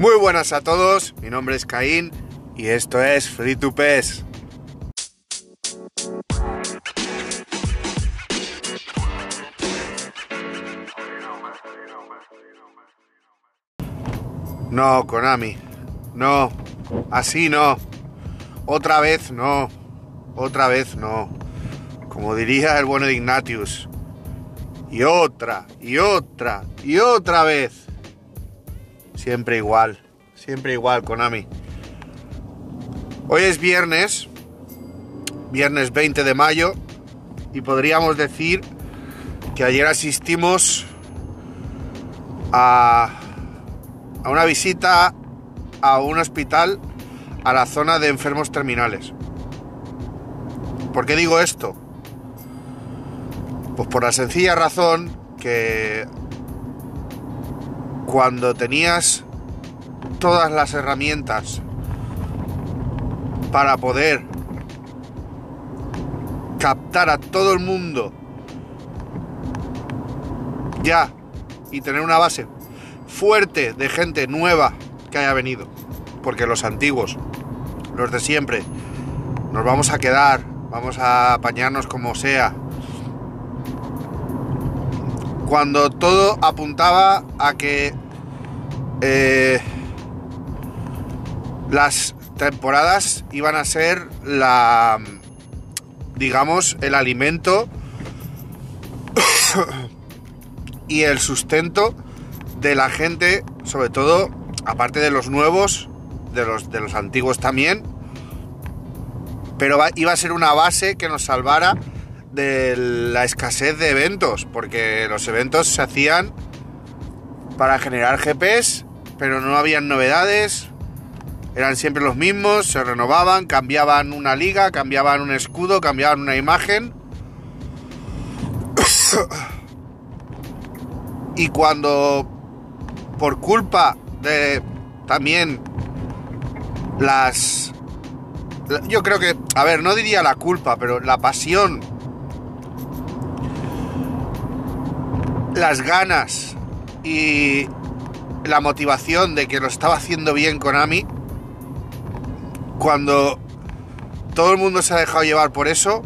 Muy buenas a todos, mi nombre es Caín y esto es Free to Pes. No, Konami, no, así no, otra vez no, otra vez no, como diría el bueno de Ignatius, y otra, y otra, y otra vez. Siempre igual, siempre igual, Konami. Hoy es viernes, viernes 20 de mayo, y podríamos decir que ayer asistimos a, a una visita a un hospital a la zona de enfermos terminales. ¿Por qué digo esto? Pues por la sencilla razón que cuando tenías todas las herramientas para poder captar a todo el mundo ya y tener una base fuerte de gente nueva que haya venido. Porque los antiguos, los de siempre, nos vamos a quedar, vamos a apañarnos como sea. Cuando todo apuntaba a que eh, las temporadas iban a ser la, digamos, el alimento y el sustento de la gente, sobre todo, aparte de los nuevos, de los, de los antiguos también, pero iba a ser una base que nos salvara de la escasez de eventos, porque los eventos se hacían para generar GPs pero no habían novedades, eran siempre los mismos, se renovaban, cambiaban una liga, cambiaban un escudo, cambiaban una imagen. y cuando por culpa de también las yo creo que, a ver, no diría la culpa, pero la pasión, las ganas y la motivación de que lo estaba haciendo bien Konami, cuando todo el mundo se ha dejado llevar por eso,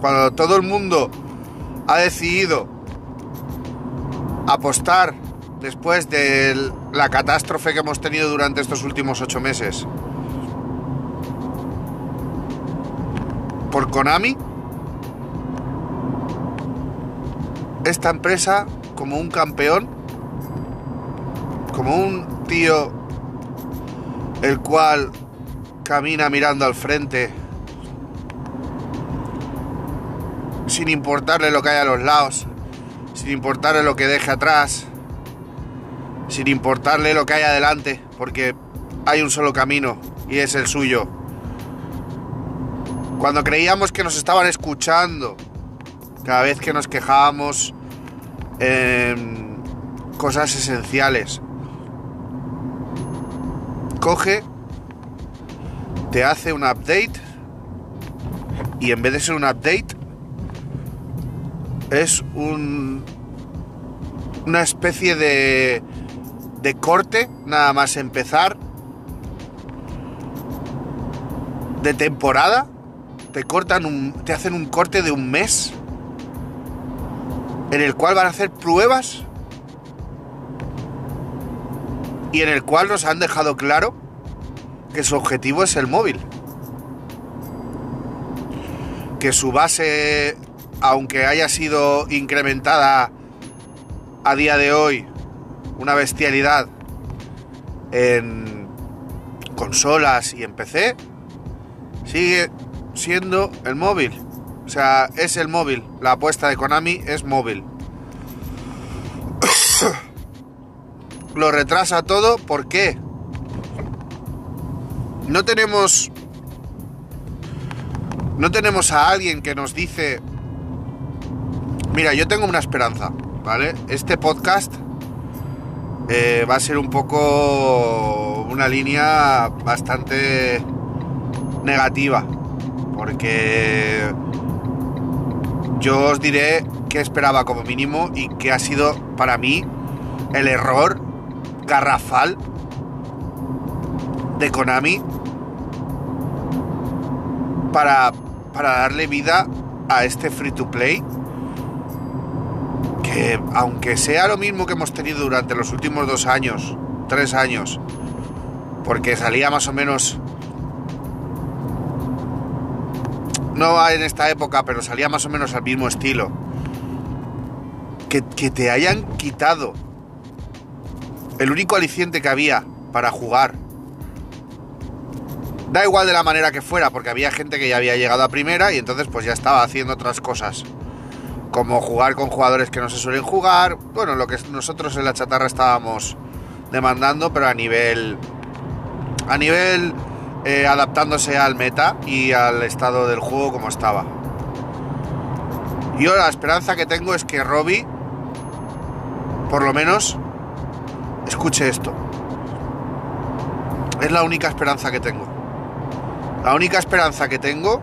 cuando todo el mundo ha decidido apostar después de la catástrofe que hemos tenido durante estos últimos ocho meses por Konami, esta empresa como un campeón como un tío el cual camina mirando al frente sin importarle lo que hay a los lados, sin importarle lo que deje atrás, sin importarle lo que hay adelante, porque hay un solo camino y es el suyo. Cuando creíamos que nos estaban escuchando, cada vez que nos quejábamos en cosas esenciales, coge, te hace un update y en vez de ser un update es un una especie de de corte nada más empezar de temporada. Te cortan un, te hacen un corte de un mes en el cual van a hacer pruebas y en el cual nos han dejado claro que su objetivo es el móvil. Que su base, aunque haya sido incrementada a día de hoy, una bestialidad en consolas y en PC, sigue siendo el móvil. O sea, es el móvil. La apuesta de Konami es móvil. lo retrasa todo. ¿Por qué? No tenemos... No tenemos a alguien que nos dice... Mira, yo tengo una esperanza, ¿vale? Este podcast eh, va a ser un poco una línea bastante negativa. Porque yo os diré qué esperaba como mínimo y qué ha sido para mí el error garrafal de Konami para, para darle vida a este free to play que aunque sea lo mismo que hemos tenido durante los últimos dos años, tres años, porque salía más o menos, no en esta época, pero salía más o menos al mismo estilo, que, que te hayan quitado el único aliciente que había para jugar. Da igual de la manera que fuera, porque había gente que ya había llegado a primera y entonces pues ya estaba haciendo otras cosas. Como jugar con jugadores que no se suelen jugar. Bueno, lo que nosotros en la chatarra estábamos demandando, pero a nivel. A nivel eh, adaptándose al meta y al estado del juego como estaba. Yo la esperanza que tengo es que Robbie, por lo menos, escuche esto. Es la única esperanza que tengo. La única esperanza que tengo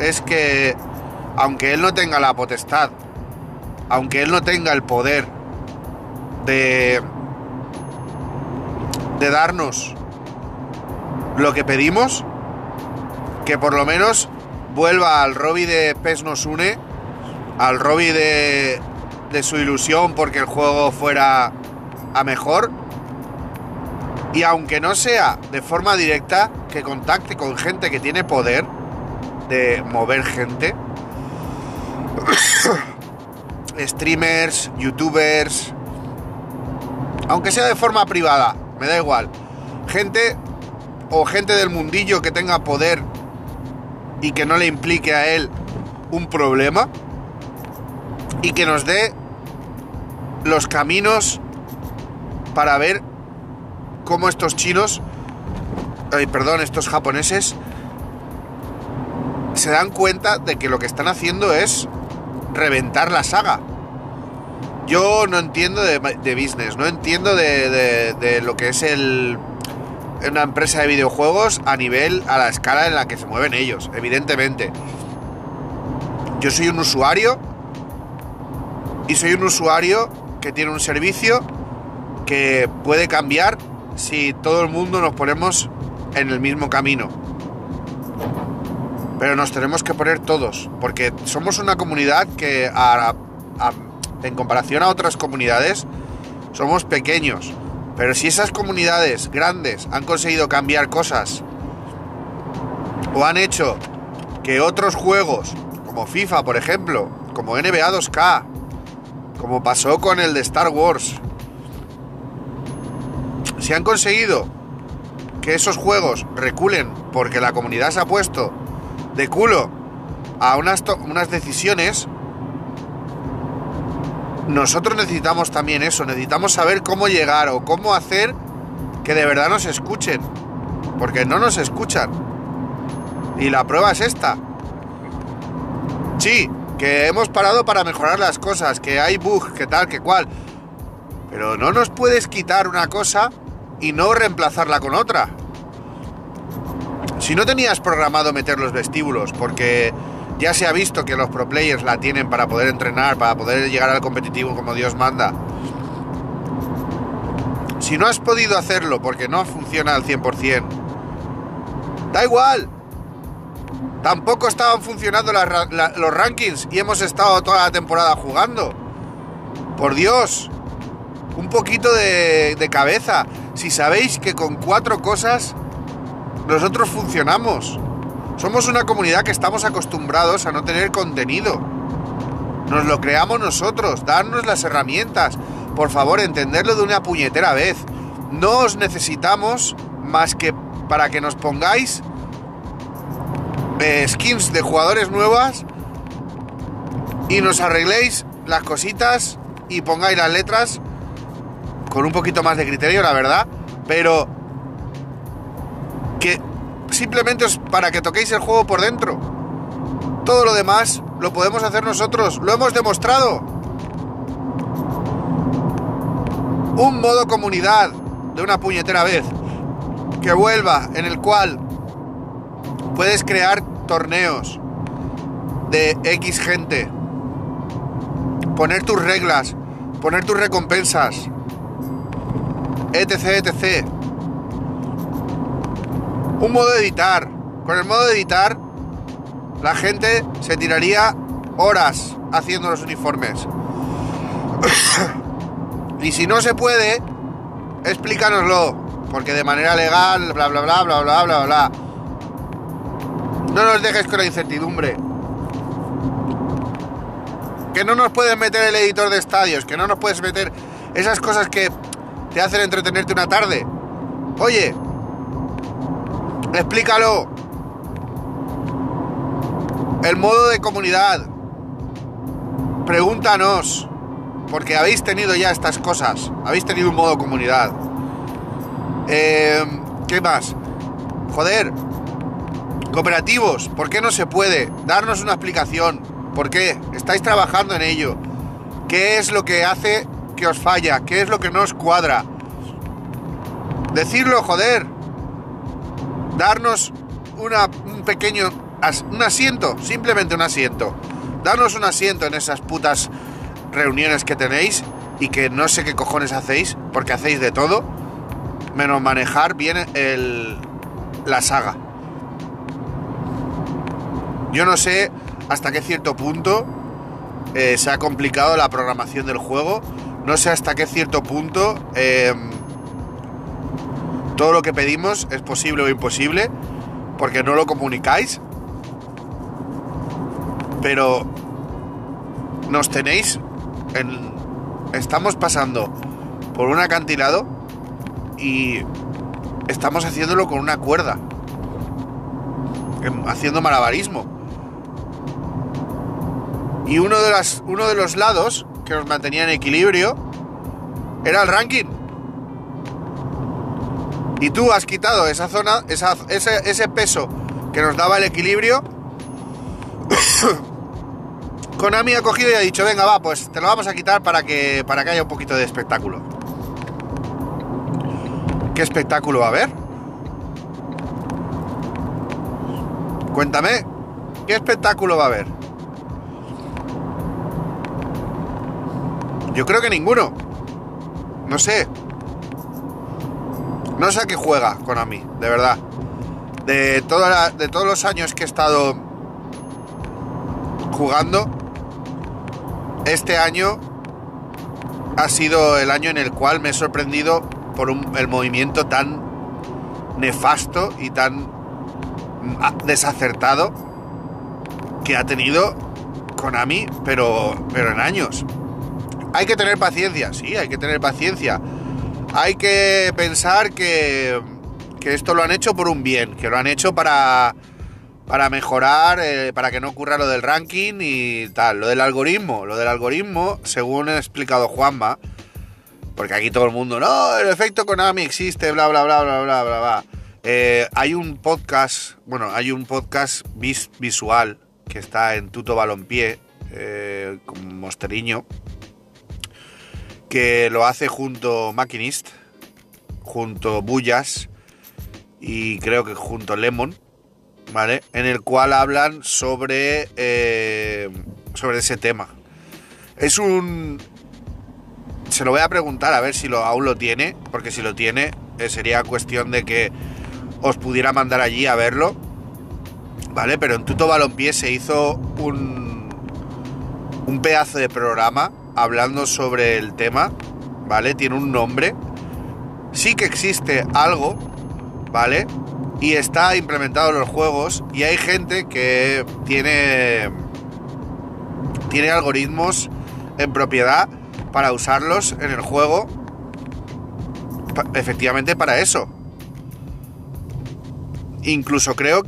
es que, aunque él no tenga la potestad, aunque él no tenga el poder de, de darnos lo que pedimos, que por lo menos vuelva al Robby de PES nos une, al Robby de, de su ilusión porque el juego fuera a mejor y aunque no sea de forma directa, que contacte con gente que tiene poder de mover gente. Streamers, youtubers. Aunque sea de forma privada, me da igual. Gente o gente del mundillo que tenga poder y que no le implique a él un problema. Y que nos dé los caminos para ver cómo estos chinos, ay, perdón, estos japoneses, se dan cuenta de que lo que están haciendo es reventar la saga. Yo no entiendo de, business, no entiendo de, de, lo que es el, una empresa de videojuegos a nivel, a la escala en la que se mueven ellos, evidentemente. Yo soy un usuario y soy un usuario que tiene un servicio que puede cambiar si todo el mundo nos ponemos en el mismo camino. Pero nos tenemos que poner todos, porque somos una comunidad que en comparación a otras comunidades somos pequeños. Pero si esas comunidades grandes han conseguido cambiar cosas o han hecho que otros juegos, como FIFA por ejemplo, como NBA 2K, como pasó con el de Star Wars, si han conseguido que esos juegos reculen porque la comunidad se ha puesto de culo a unas, unas decisiones, nosotros necesitamos también eso, necesitamos saber cómo llegar o cómo hacer que de verdad nos escuchen, porque no nos escuchan. Y la prueba es esta. Sí, que hemos parado para mejorar las cosas, que hay bugs, que tal, que cual. Pero no nos puedes quitar una cosa y no reemplazarla con otra. Si no tenías programado meter los vestíbulos, porque ya se ha visto que los pro players la tienen para poder entrenar, para poder llegar al competitivo como Dios manda. Si no has podido hacerlo porque no funciona al 100%, da igual. Tampoco estaban funcionando los rankings y hemos estado toda la temporada jugando. Por Dios, un poquito de, de cabeza. Si sabéis que con cuatro cosas nosotros funcionamos. Somos una comunidad que estamos acostumbrados a no tener contenido. Nos lo creamos nosotros, darnos las herramientas. Por favor, entenderlo de una puñetera vez. No os necesitamos más que para que nos pongáis eh, skins de jugadores nuevas y nos arregléis las cositas y pongáis las letras con un poquito más de criterio, la verdad, pero que simplemente es para que toquéis el juego por dentro. Todo lo demás lo podemos hacer nosotros, lo hemos demostrado. Un modo comunidad de una puñetera vez que vuelva en el cual puedes crear torneos de X gente, poner tus reglas, poner tus recompensas, etc, etc. Un modo de editar. Con el modo de editar, la gente se tiraría horas haciendo los uniformes. y si no se puede, explícanoslo. Porque de manera legal, bla, bla, bla, bla, bla, bla, bla. No nos dejes con la incertidumbre. Que no nos puedes meter el editor de estadios, que no nos puedes meter esas cosas que te hacen entretenerte una tarde. Oye, explícalo. El modo de comunidad. Pregúntanos. Porque habéis tenido ya estas cosas. Habéis tenido un modo comunidad. Eh, ¿Qué más? Joder. Cooperativos. ¿Por qué no se puede? Darnos una explicación. ¿Por qué? Estáis trabajando en ello. ¿Qué es lo que hace que os falla? ¿Qué es lo que no os cuadra? Decirlo, joder. Darnos una, un pequeño un asiento, simplemente un asiento. Darnos un asiento en esas putas reuniones que tenéis y que no sé qué cojones hacéis, porque hacéis de todo, menos manejar bien el, la saga. Yo no sé hasta qué cierto punto eh, se ha complicado la programación del juego. No sé hasta qué cierto punto eh, todo lo que pedimos es posible o imposible, porque no lo comunicáis. Pero nos tenéis en, estamos pasando por un acantilado y estamos haciéndolo con una cuerda. Haciendo malabarismo. Y uno de, las, uno de los lados que nos mantenía en equilibrio era el ranking. Y tú has quitado esa zona, esa, ese, peso que nos daba el equilibrio. Konami ha cogido y ha dicho, venga, va, pues te lo vamos a quitar para que, para que haya un poquito de espectáculo. ¿Qué espectáculo va a haber? Cuéntame, ¿qué espectáculo va a haber? Yo creo que ninguno. No sé. No sé a qué juega Konami, de verdad. De, toda de todos los años que he estado jugando, este año ha sido el año en el cual me he sorprendido por el movimiento tan nefasto y tan ah, desacertado que ha tenido Konami, pero, pero en años. Hay que tener paciencia, sí, hay que tener paciencia. Hay que pensar que, que esto lo han hecho por un bien, que lo han hecho para, para mejorar, eh, para que no ocurra lo del ranking y tal. Lo del algoritmo, lo del algoritmo, según ha explicado Juanma, porque aquí todo el mundo, no, el efecto Konami existe, bla, bla, bla, bla, bla, bla, bla. Eh, hay un podcast, bueno, hay un podcast visual que está en Tuto Balompié, eh, con Mosteriño, que lo hace junto Machinist, junto Bullas y creo que junto Lemon ¿vale? En el cual hablan sobre, eh, sobre ese tema. Es un... Se lo voy a preguntar a ver si lo, aún lo tiene, porque si lo tiene eh, sería cuestión de que os pudiera mandar allí a verlo, ¿vale? Pero en Tuto Balompié se hizo un, un pedazo de programa hablando sobre el tema, ¿vale? Tiene un nombre. Sí que existe algo, ¿vale? y está implementado en los juegos y hay gente que tiene tiene algoritmos en propiedad para usarlos en el juego efectivamente para eso incluso creo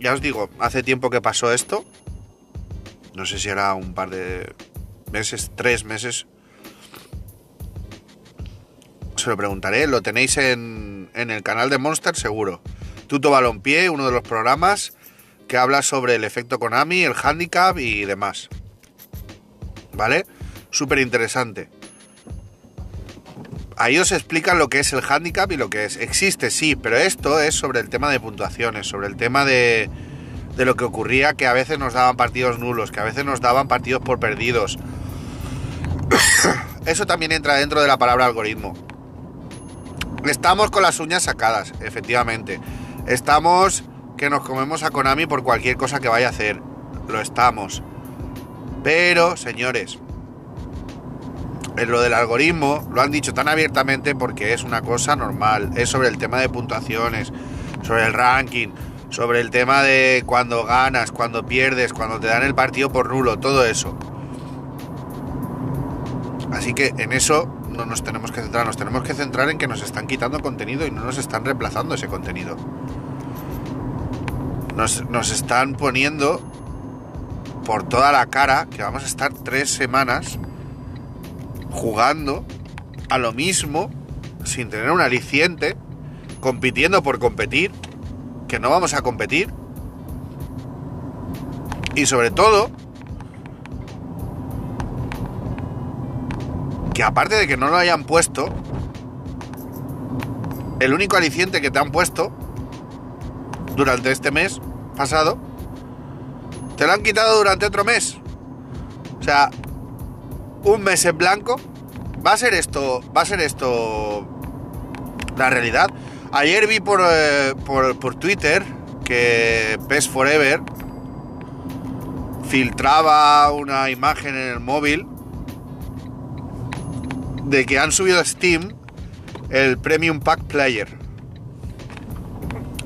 ya os digo hace tiempo que pasó esto no sé si era un par de meses tres meses se lo preguntaré lo tenéis en, en el canal de Monster seguro Tuto Balompié, uno de los programas que habla sobre el efecto Konami, el handicap y demás. ¿Vale? Súper interesante. Ahí os explican lo que es el handicap y lo que es. Existe, sí, pero esto es sobre el tema de puntuaciones, sobre el tema de, de lo que ocurría, que a veces nos daban partidos nulos, que a veces nos daban partidos por perdidos. Eso también entra dentro de la palabra algoritmo. Estamos con las uñas sacadas, efectivamente. Estamos que nos comemos a Konami por cualquier cosa que vaya a hacer. Lo estamos. Pero, señores, en lo del algoritmo lo han dicho tan abiertamente porque es una cosa normal. Es sobre el tema de puntuaciones, sobre el ranking, sobre el tema de cuando ganas, cuando pierdes, cuando te dan el partido por nulo, todo eso. Así que en eso no nos tenemos que centrar, nos tenemos que centrar en que nos están quitando contenido y no nos están reemplazando ese contenido. Nos, nos están poniendo por toda la cara que vamos a estar tres semanas jugando a lo mismo sin tener un aliciente, compitiendo por competir, que no vamos a competir. Y sobre todo, que aparte de que no lo hayan puesto, el único aliciente que te han puesto durante este mes pasado, te lo han quitado durante otro mes. O sea, un mes en blanco. Va a ser esto, va a ser esto la realidad. Ayer vi por, eh, por, por, Twitter que PES Forever filtraba una imagen en el móvil de que han subido a Steam el Premium Pack Player.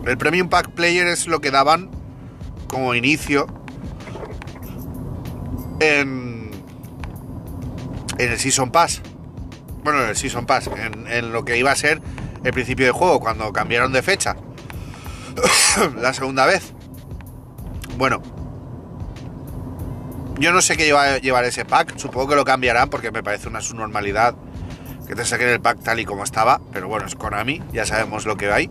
El Premium Pack Player es lo que daban como inicio en, en el Season Pass. Bueno, en el Season Pass, en, en lo que iba a ser el principio de juego, cuando cambiaron de fecha. la segunda vez. Bueno. Yo no sé qué lleva llevar ese pack. Supongo que lo cambiarán porque me parece una subnormalidad que te saquen el pack tal y como estaba. Pero bueno, es Konami, ya sabemos lo que hay.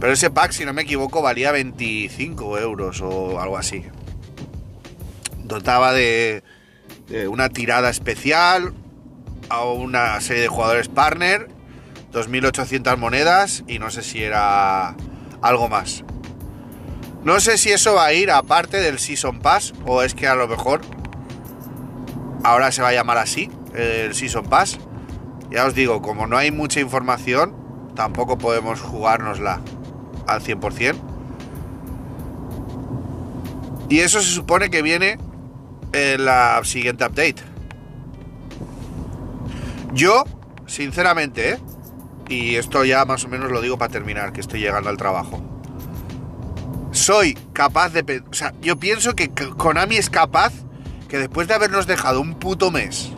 Pero ese pack, si no me equivoco, valía 25 euros o algo así. Dotaba de, de una tirada especial a una serie de jugadores partner, 2.800 monedas y no sé si era algo más. No sé si eso va a ir aparte del Season Pass o es que a lo mejor ahora se va a llamar así, el Season Pass. Ya os digo, como no hay mucha información, tampoco podemos jugárnosla al 100%. Y eso se supone que viene en la siguiente update. Yo, sinceramente, ¿eh? y esto ya más o menos lo digo para terminar, que estoy llegando al trabajo. Soy capaz de... O sea, yo pienso que Konami es capaz que después de habernos dejado un puto mes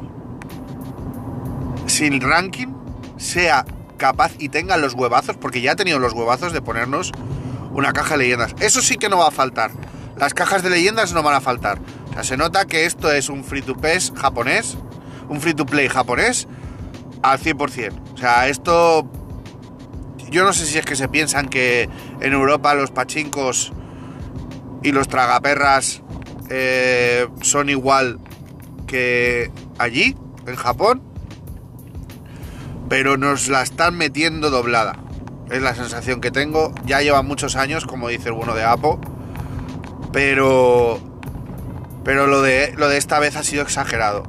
sin ranking, sea capaz y tenga los huevazos, porque ya ha tenido los huevazos de ponernos una caja de leyendas. Eso sí que no va a faltar. Las cajas de leyendas no van a faltar. O sea, se nota que esto es un free to play japonés, un free to play japonés al 100%. O sea, esto... Yo no sé si es que se piensan que en Europa los pachincos y los tragaperras eh, son igual que allí, en Japón, pero nos la están metiendo doblada. Es la sensación que tengo. Ya lleva muchos años, como dice el bueno de Apo, pero pero lo de lo de esta vez ha sido exagerado.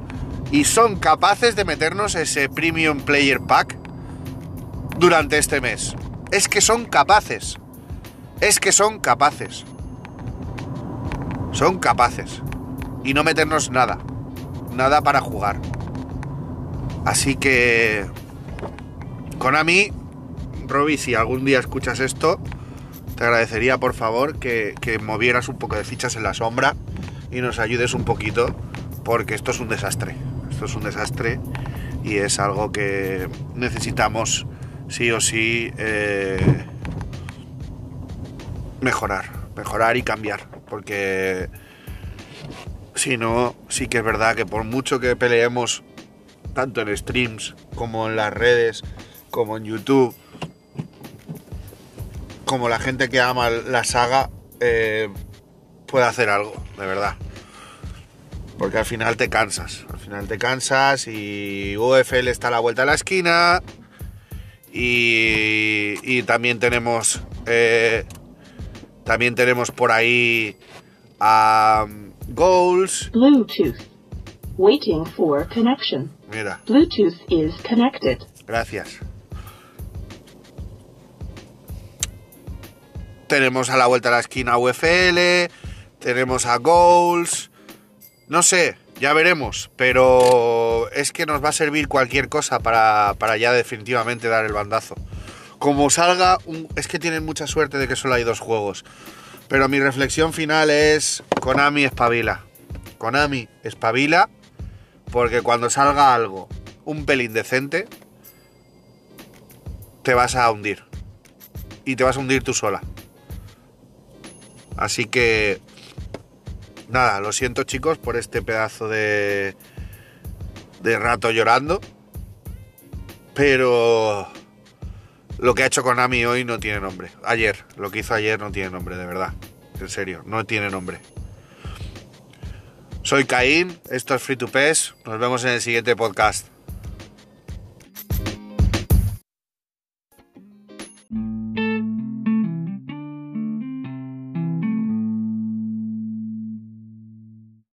Y son capaces de meternos ese Premium Player Pack durante este mes. Es que son capaces. Es que son capaces. Son capaces. Y no meternos nada. Nada para jugar. Así que... Konami, Robbie, si algún día escuchas esto, te agradecería por favor que, que movieras un poco de fichas en la sombra y nos ayudes un poquito porque esto es un desastre. Esto es un desastre y es algo que necesitamos sí o sí eh, mejorar, mejorar y cambiar, porque si no, sí que es verdad que por mucho que peleemos, tanto en streams como en las redes, como en YouTube, como la gente que ama la saga, eh, puede hacer algo, de verdad. Porque al final te cansas, al final te cansas y UFL está a la vuelta de la esquina y, y también tenemos eh, también tenemos por ahí um, goals. Bluetooth. Waiting for connection. Mira, Bluetooth is connected. gracias. Tenemos a la vuelta de la esquina UFL, tenemos a Goals, no sé, ya veremos, pero es que nos va a servir cualquier cosa para, para ya definitivamente dar el bandazo. Como salga, es que tienen mucha suerte de que solo hay dos juegos. Pero mi reflexión final es Konami espabila. Konami espabila porque cuando salga algo un pelín decente te vas a hundir. Y te vas a hundir tú sola. Así que nada, lo siento chicos por este pedazo de de rato llorando. Pero lo que ha hecho Konami hoy no tiene nombre. Ayer, lo que hizo ayer no tiene nombre, de verdad. En serio, no tiene nombre. Soy Caín, esto es Free to Pes. Nos vemos en el siguiente podcast.